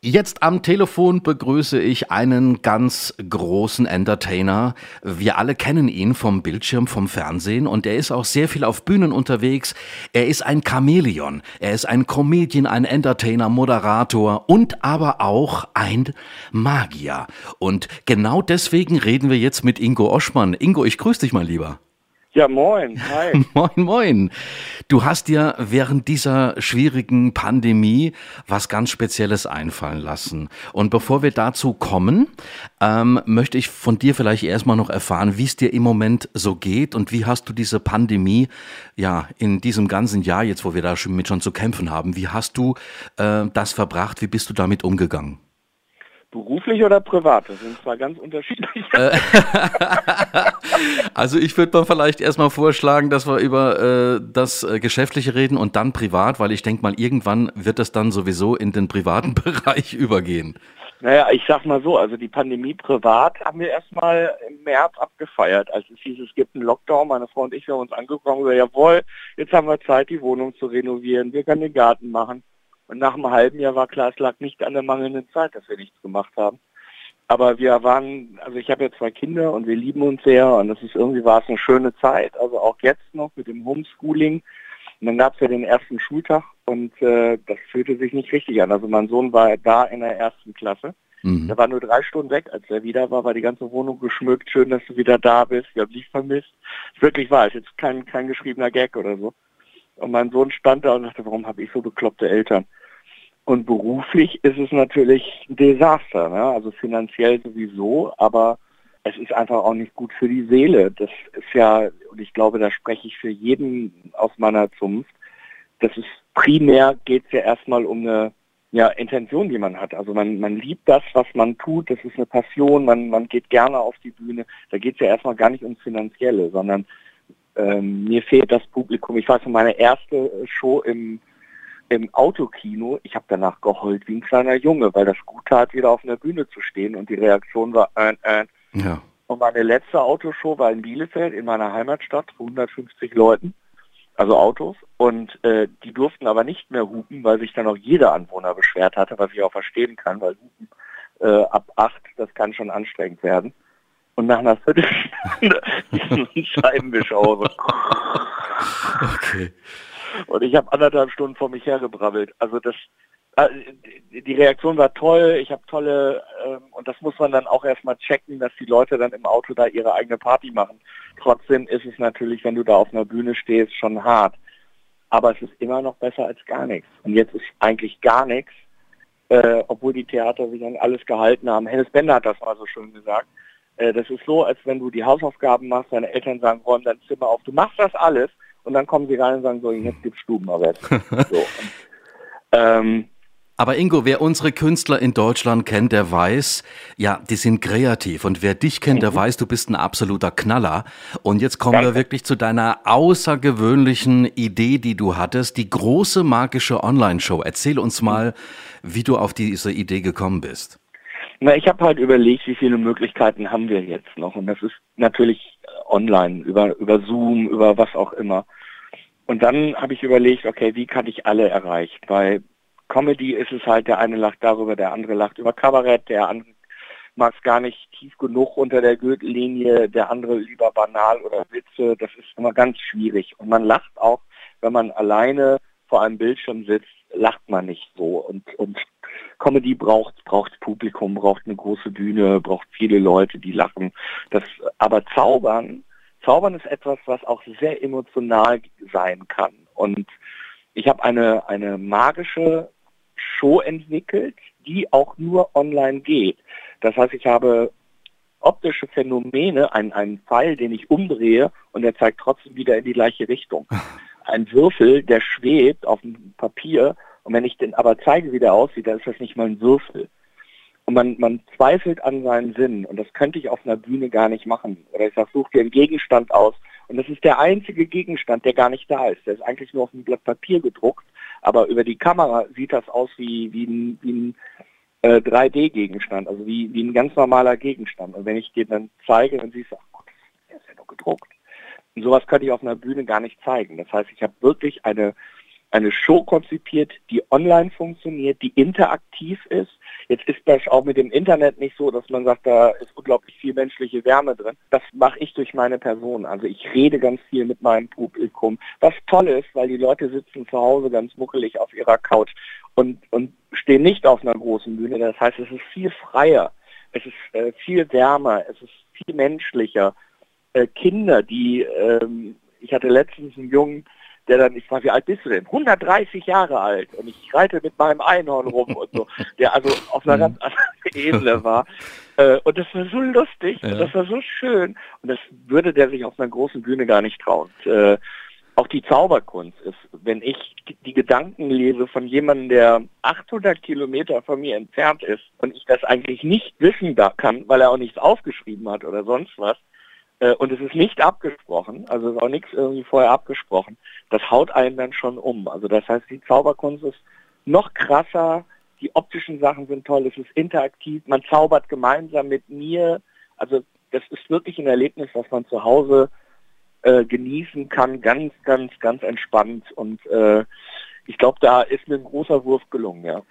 Jetzt am Telefon begrüße ich einen ganz großen Entertainer. Wir alle kennen ihn vom Bildschirm, vom Fernsehen und er ist auch sehr viel auf Bühnen unterwegs. Er ist ein Chamäleon, er ist ein Comedian, ein Entertainer, Moderator und aber auch ein Magier. Und genau deswegen reden wir jetzt mit Ingo Oschmann. Ingo, ich grüße dich mal lieber. Ja, moin. Hi. moin, moin. Du hast dir während dieser schwierigen Pandemie was ganz Spezielles einfallen lassen. Und bevor wir dazu kommen, ähm, möchte ich von dir vielleicht erstmal noch erfahren, wie es dir im Moment so geht und wie hast du diese Pandemie ja in diesem ganzen Jahr, jetzt wo wir da schon mit schon zu kämpfen haben, wie hast du äh, das verbracht? Wie bist du damit umgegangen? Beruflich oder privat? Das sind zwar ganz unterschiedliche. Äh, also ich würde mal vielleicht erstmal vorschlagen, dass wir über äh, das äh, Geschäftliche reden und dann privat, weil ich denke mal, irgendwann wird das dann sowieso in den privaten Bereich übergehen. Naja, ich sag mal so, also die Pandemie privat haben wir erstmal im März abgefeiert, als es hieß, es gibt einen Lockdown. Meine Frau und ich haben uns angekommen und gesagt, jawohl, jetzt haben wir Zeit, die Wohnung zu renovieren, wir können den Garten machen. Und nach einem halben Jahr war klar, es lag nicht an der mangelnden Zeit, dass wir nichts gemacht haben. Aber wir waren, also ich habe ja zwei Kinder und wir lieben uns sehr und das ist irgendwie war es eine schöne Zeit, also auch jetzt noch mit dem Homeschooling. Und dann gab es ja den ersten Schultag und äh, das fühlte sich nicht richtig an. Also mein Sohn war da in der ersten Klasse. Mhm. Der war nur drei Stunden weg, als er wieder war, war die ganze Wohnung geschmückt. Schön, dass du wieder da bist. Ich habe dich vermisst. Wirklich wahr, ist jetzt kein, kein geschriebener Gag oder so. Und mein Sohn stand da und dachte, warum habe ich so bekloppte Eltern? Und beruflich ist es natürlich ein Desaster, ne? also finanziell sowieso, aber es ist einfach auch nicht gut für die Seele. Das ist ja, und ich glaube, da spreche ich für jeden aus meiner Zunft, das ist primär geht es ja erstmal um eine ja, Intention, die man hat. Also man, man liebt das, was man tut, das ist eine Passion, man, man geht gerne auf die Bühne. Da geht es ja erstmal gar nicht ums Finanzielle, sondern ähm, mir fehlt das Publikum. Ich weiß meine erste Show im im Autokino, ich habe danach geheult wie ein kleiner Junge, weil das gut tat, wieder auf einer Bühne zu stehen und die Reaktion war äh, äh. Ja. Und meine letzte Autoshow war in Bielefeld, in meiner Heimatstadt, 150 Leuten, also Autos. Und äh, die durften aber nicht mehr hupen, weil sich dann auch jeder Anwohner beschwert hatte, was ich auch verstehen kann, weil hupen äh, ab acht, das kann schon anstrengend werden. Und nach einer Viertelstunde ist ein Scheibenwischer. okay. Und ich habe anderthalb Stunden vor mich hergebrabbelt. Also das, äh, die Reaktion war toll. Ich habe tolle, ähm, und das muss man dann auch erstmal checken, dass die Leute dann im Auto da ihre eigene Party machen. Trotzdem ist es natürlich, wenn du da auf einer Bühne stehst, schon hart. Aber es ist immer noch besser als gar nichts. Und jetzt ist eigentlich gar nichts, äh, obwohl die Theater sich an alles gehalten haben. Hennes Bender hat das mal so schön gesagt. Äh, das ist so, als wenn du die Hausaufgaben machst, deine Eltern sagen, räum dein Zimmer auf. Du machst das alles und dann kommen sie rein und sagen so, jetzt gibt's Stubenarbeit. so. Ähm, aber Ingo, wer unsere Künstler in Deutschland kennt, der weiß, ja, die sind kreativ. Und wer dich kennt, der mhm. weiß, du bist ein absoluter Knaller. Und jetzt kommen Danke. wir wirklich zu deiner außergewöhnlichen Idee, die du hattest, die große magische Online-Show. Erzähl uns mal, wie du auf diese Idee gekommen bist. Na, ich habe halt überlegt, wie viele Möglichkeiten haben wir jetzt noch. Und das ist natürlich online, über, über Zoom, über was auch immer. Und dann habe ich überlegt, okay, wie kann ich alle erreichen? Bei Comedy ist es halt, der eine lacht darüber, der andere lacht über Kabarett, der andere mag es gar nicht tief genug unter der Gürtellinie, der andere lieber banal oder Witze. Das ist immer ganz schwierig. Und man lacht auch, wenn man alleine vor einem Bildschirm sitzt, lacht man nicht so. Und, und Comedy braucht, braucht Publikum, braucht eine große Bühne, braucht viele Leute, die lachen. Das, aber Zaubern Zaubern ist etwas, was auch sehr emotional sein kann. Und ich habe eine, eine magische Show entwickelt, die auch nur online geht. Das heißt, ich habe optische Phänomene, einen, einen Pfeil, den ich umdrehe und der zeigt trotzdem wieder in die gleiche Richtung. Ein Würfel, der schwebt auf dem Papier und wenn ich den aber zeige, wie der aussieht, dann ist das nicht mal ein Würfel. Und man, man zweifelt an seinen Sinn. Und das könnte ich auf einer Bühne gar nicht machen. Oder ich sage, such dir einen Gegenstand aus. Und das ist der einzige Gegenstand, der gar nicht da ist. Der ist eigentlich nur auf einem Blatt Papier gedruckt. Aber über die Kamera sieht das aus wie, wie ein, wie ein äh, 3D-Gegenstand, also wie, wie ein ganz normaler Gegenstand. Und wenn ich dir dann zeige, dann siehst du, ach Gott, der ist ja nur gedruckt. Und sowas könnte ich auf einer Bühne gar nicht zeigen. Das heißt, ich habe wirklich eine eine Show konzipiert, die online funktioniert, die interaktiv ist. Jetzt ist das auch mit dem Internet nicht so, dass man sagt, da ist unglaublich viel menschliche Wärme drin. Das mache ich durch meine Person. Also ich rede ganz viel mit meinem Publikum. Was toll ist, weil die Leute sitzen zu Hause ganz muckelig auf ihrer Couch und, und stehen nicht auf einer großen Bühne. Das heißt, es ist viel freier, es ist äh, viel wärmer, es ist viel menschlicher. Äh, Kinder, die, ähm, ich hatte letztens einen Jungen, der dann, ich war, wie alt bist du denn? 130 Jahre alt und ich reite mit meinem Einhorn rum und so, der also auf einer ganz anderen Ebene war. Äh, und das war so lustig, ja. das war so schön und das würde der sich auf einer großen Bühne gar nicht trauen. Und, äh, auch die Zauberkunst ist, wenn ich die Gedanken lese von jemandem, der 800 Kilometer von mir entfernt ist und ich das eigentlich nicht wissen kann, weil er auch nichts aufgeschrieben hat oder sonst was, äh, und es ist nicht abgesprochen, also ist auch nichts irgendwie vorher abgesprochen, das haut einen dann schon um. Also das heißt, die Zauberkunst ist noch krasser, die optischen Sachen sind toll, es ist interaktiv, man zaubert gemeinsam mit mir. Also das ist wirklich ein Erlebnis, was man zu Hause äh, genießen kann, ganz, ganz, ganz entspannt und äh, ich glaube, da ist mir ein großer Wurf gelungen, ja.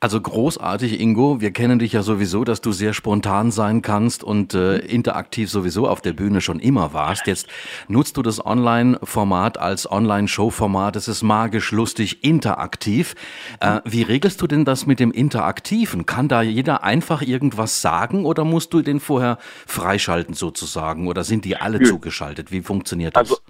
Also großartig, Ingo. Wir kennen dich ja sowieso, dass du sehr spontan sein kannst und äh, interaktiv sowieso auf der Bühne schon immer warst. Jetzt nutzt du das Online-Format als Online-Show-Format. Es ist magisch, lustig, interaktiv. Äh, wie regelst du denn das mit dem Interaktiven? Kann da jeder einfach irgendwas sagen oder musst du den vorher freischalten sozusagen? Oder sind die alle ja. zugeschaltet? Wie funktioniert das? Also,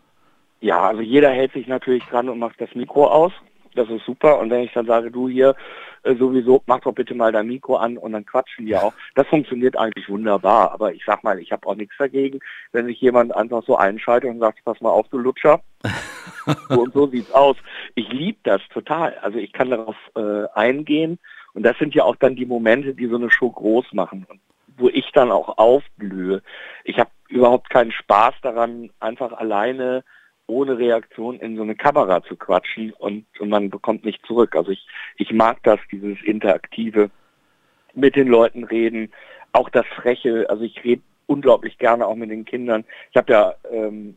ja, also jeder hält sich natürlich dran und macht das Mikro aus das ist super. Und wenn ich dann sage, du hier äh, sowieso, mach doch bitte mal dein Mikro an und dann quatschen die auch. Das funktioniert eigentlich wunderbar. Aber ich sag mal, ich habe auch nichts dagegen, wenn sich jemand einfach so einschaltet und sagt, pass mal auf, du Lutscher. so und so sieht's aus. Ich liebe das total. Also ich kann darauf äh, eingehen. Und das sind ja auch dann die Momente, die so eine Show groß machen. Und wo ich dann auch aufblühe. Ich habe überhaupt keinen Spaß daran, einfach alleine ohne Reaktion in so eine Kamera zu quatschen und, und man bekommt nicht zurück. Also ich, ich mag das, dieses Interaktive, mit den Leuten reden, auch das Freche, also ich rede unglaublich gerne auch mit den Kindern. Ich habe ja ähm,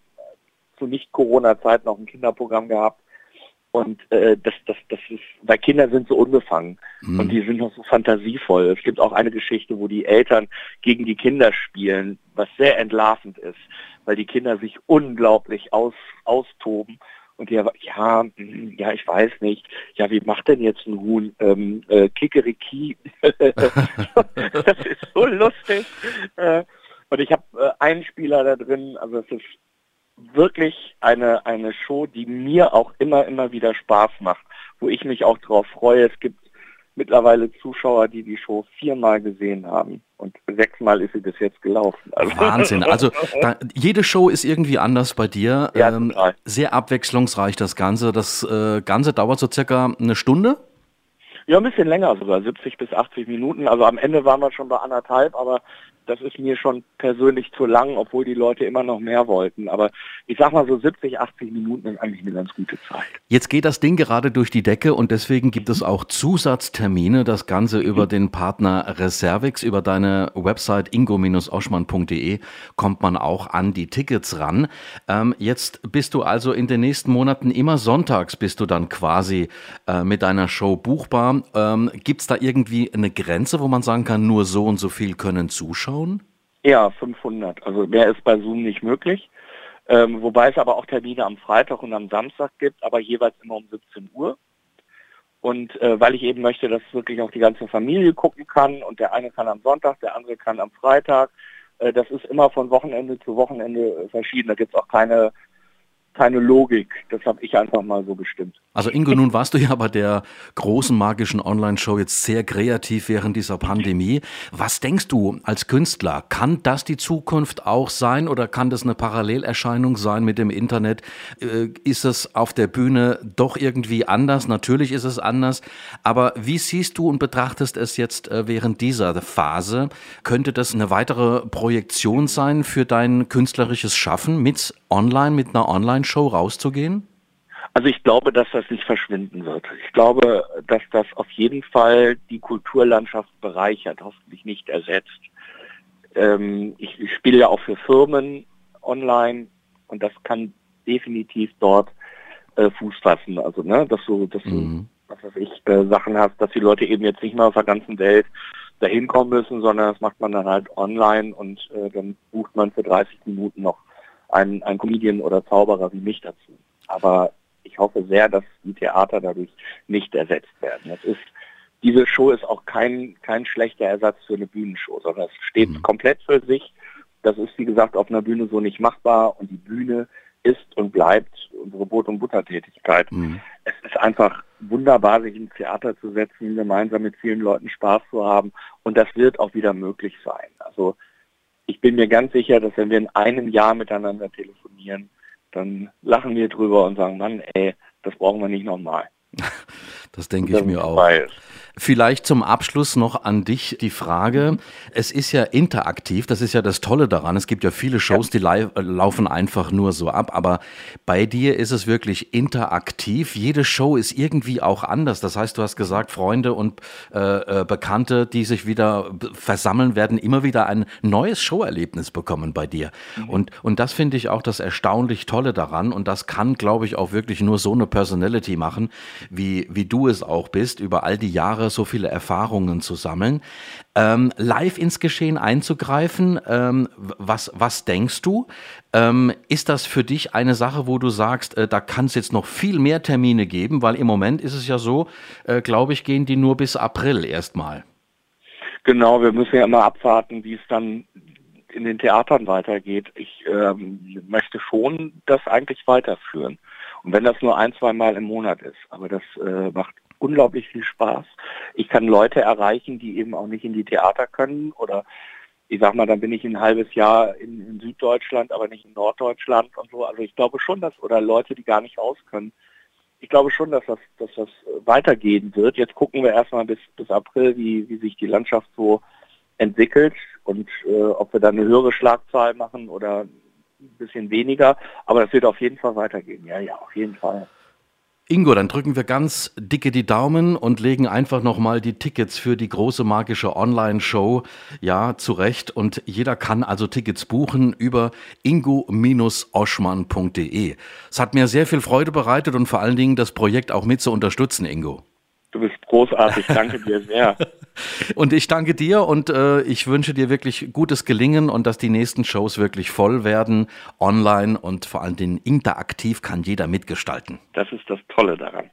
zu Nicht-Corona-Zeit noch ein Kinderprogramm gehabt und äh, das, das, das ist, weil Kinder sind so unbefangen mhm. und die sind noch so fantasievoll. Es gibt auch eine Geschichte, wo die Eltern gegen die Kinder spielen, was sehr entlarvend ist, weil die Kinder sich unglaublich aus, austoben. Und die, ja, hm, ja, ich weiß nicht. Ja, wie macht denn jetzt ein Huhn? Ähm, äh, Kikeriki. das ist so lustig. Äh, und ich habe äh, einen Spieler da drin, also es ist wirklich eine, eine Show, die mir auch immer, immer wieder Spaß macht, wo ich mich auch drauf freue. Es gibt mittlerweile Zuschauer, die die Show viermal gesehen haben und sechsmal ist sie bis jetzt gelaufen. Also Wahnsinn. Also da, jede Show ist irgendwie anders bei dir. Ja, ähm, sehr abwechslungsreich das Ganze. Das äh, Ganze dauert so circa eine Stunde. Ja, ein bisschen länger sogar, 70 bis 80 Minuten. Also am Ende waren wir schon bei anderthalb, aber das ist mir schon persönlich zu lang, obwohl die Leute immer noch mehr wollten. Aber ich sag mal so 70, 80 Minuten ist eigentlich eine ganz gute Zeit. Jetzt geht das Ding gerade durch die Decke und deswegen gibt es auch Zusatztermine. Das Ganze über den Partner Reservix, über deine Website ingo-oschmann.de kommt man auch an die Tickets ran. Ähm, jetzt bist du also in den nächsten Monaten immer sonntags bist du dann quasi äh, mit deiner Show buchbar. Ähm, Gibt es da irgendwie eine Grenze, wo man sagen kann, nur so und so viel können zuschauen? Anschauen? Ja, 500. Also mehr ist bei Zoom nicht möglich. Ähm, wobei es aber auch Termine am Freitag und am Samstag gibt, aber jeweils immer um 17 Uhr. Und äh, weil ich eben möchte, dass wirklich auch die ganze Familie gucken kann und der eine kann am Sonntag, der andere kann am Freitag. Äh, das ist immer von Wochenende zu Wochenende verschieden. Da gibt es auch keine keine Logik. Das habe ich einfach mal so bestimmt. Also Ingo, nun warst du ja bei der großen magischen Online-Show jetzt sehr kreativ während dieser Pandemie. Was denkst du als Künstler? Kann das die Zukunft auch sein oder kann das eine Parallelerscheinung sein mit dem Internet? Äh, ist es auf der Bühne doch irgendwie anders? Natürlich ist es anders. Aber wie siehst du und betrachtest es jetzt äh, während dieser Phase? Könnte das eine weitere Projektion sein für dein künstlerisches Schaffen mit online, mit einer Online-Show rauszugehen? Also ich glaube, dass das nicht verschwinden wird. Ich glaube, dass das auf jeden Fall die Kulturlandschaft bereichert, hoffentlich nicht ersetzt. Ähm, ich, ich spiele ja auch für Firmen online und das kann definitiv dort äh, Fuß fassen. Also, ne, dass du, dass mhm. du, was weiß ich, äh, Sachen hast, dass die Leute eben jetzt nicht mehr aus der ganzen Welt dahin kommen müssen, sondern das macht man dann halt online und äh, dann bucht man für 30 Minuten noch einen, einen Comedian oder Zauberer wie mich dazu. Aber ich hoffe sehr, dass die Theater dadurch nicht ersetzt werden. Das ist, diese Show ist auch kein, kein schlechter Ersatz für eine Bühnenshow, sondern es steht mhm. komplett für sich. Das ist, wie gesagt, auf einer Bühne so nicht machbar und die Bühne ist und bleibt unsere Brot- und Buttertätigkeit. Mhm. Es ist einfach wunderbar, sich ins Theater zu setzen, gemeinsam mit vielen Leuten Spaß zu haben und das wird auch wieder möglich sein. Also ich bin mir ganz sicher, dass wenn wir in einem Jahr miteinander telefonieren, dann lachen wir drüber und sagen, Mann, ey, das brauchen wir nicht nochmal. Das denke ich mir auch. Vielleicht zum Abschluss noch an dich die Frage. Es ist ja interaktiv, das ist ja das Tolle daran. Es gibt ja viele Shows, die laufen einfach nur so ab, aber bei dir ist es wirklich interaktiv. Jede Show ist irgendwie auch anders. Das heißt, du hast gesagt, Freunde und äh, äh Bekannte, die sich wieder versammeln, werden immer wieder ein neues Showerlebnis bekommen bei dir. Mhm. Und, und das finde ich auch das erstaunlich Tolle daran. Und das kann, glaube ich, auch wirklich nur so eine Personality machen, wie, wie du es auch bist, über all die Jahre Jahre so viele Erfahrungen zu sammeln. Ähm, live ins Geschehen einzugreifen, ähm, was, was denkst du? Ähm, ist das für dich eine Sache, wo du sagst, äh, da kann es jetzt noch viel mehr Termine geben? Weil im Moment ist es ja so, äh, glaube ich, gehen die nur bis April erstmal. Genau, wir müssen ja immer abwarten, wie es dann in den Theatern weitergeht. Ich ähm, möchte schon das eigentlich weiterführen. Und wenn das nur ein, zwei Mal im Monat ist, aber das äh, macht unglaublich viel Spaß. Ich kann Leute erreichen, die eben auch nicht in die Theater können oder ich sag mal, dann bin ich ein halbes Jahr in, in, Süddeutschland, aber nicht in Norddeutschland und so. Also ich glaube schon, dass, oder Leute, die gar nicht raus können, ich glaube schon, dass das, dass das weitergehen wird. Jetzt gucken wir erstmal bis, bis April, wie, wie sich die Landschaft so entwickelt und äh, ob wir dann eine höhere Schlagzahl machen oder ein bisschen weniger. Aber das wird auf jeden Fall weitergehen. Ja, ja, auf jeden Fall. Ingo, dann drücken wir ganz dicke die Daumen und legen einfach nochmal die Tickets für die große magische Online-Show ja zurecht. Und jeder kann also Tickets buchen über ingo-oschmann.de. Es hat mir sehr viel Freude bereitet und vor allen Dingen das Projekt auch mit zu unterstützen, Ingo. Großartig, danke dir sehr. und ich danke dir und äh, ich wünsche dir wirklich gutes Gelingen und dass die nächsten Shows wirklich voll werden, online und vor allen Dingen interaktiv kann jeder mitgestalten. Das ist das Tolle daran.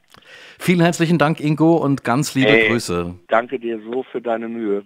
Vielen herzlichen Dank, Ingo, und ganz liebe hey, Grüße. Danke dir so für deine Mühe.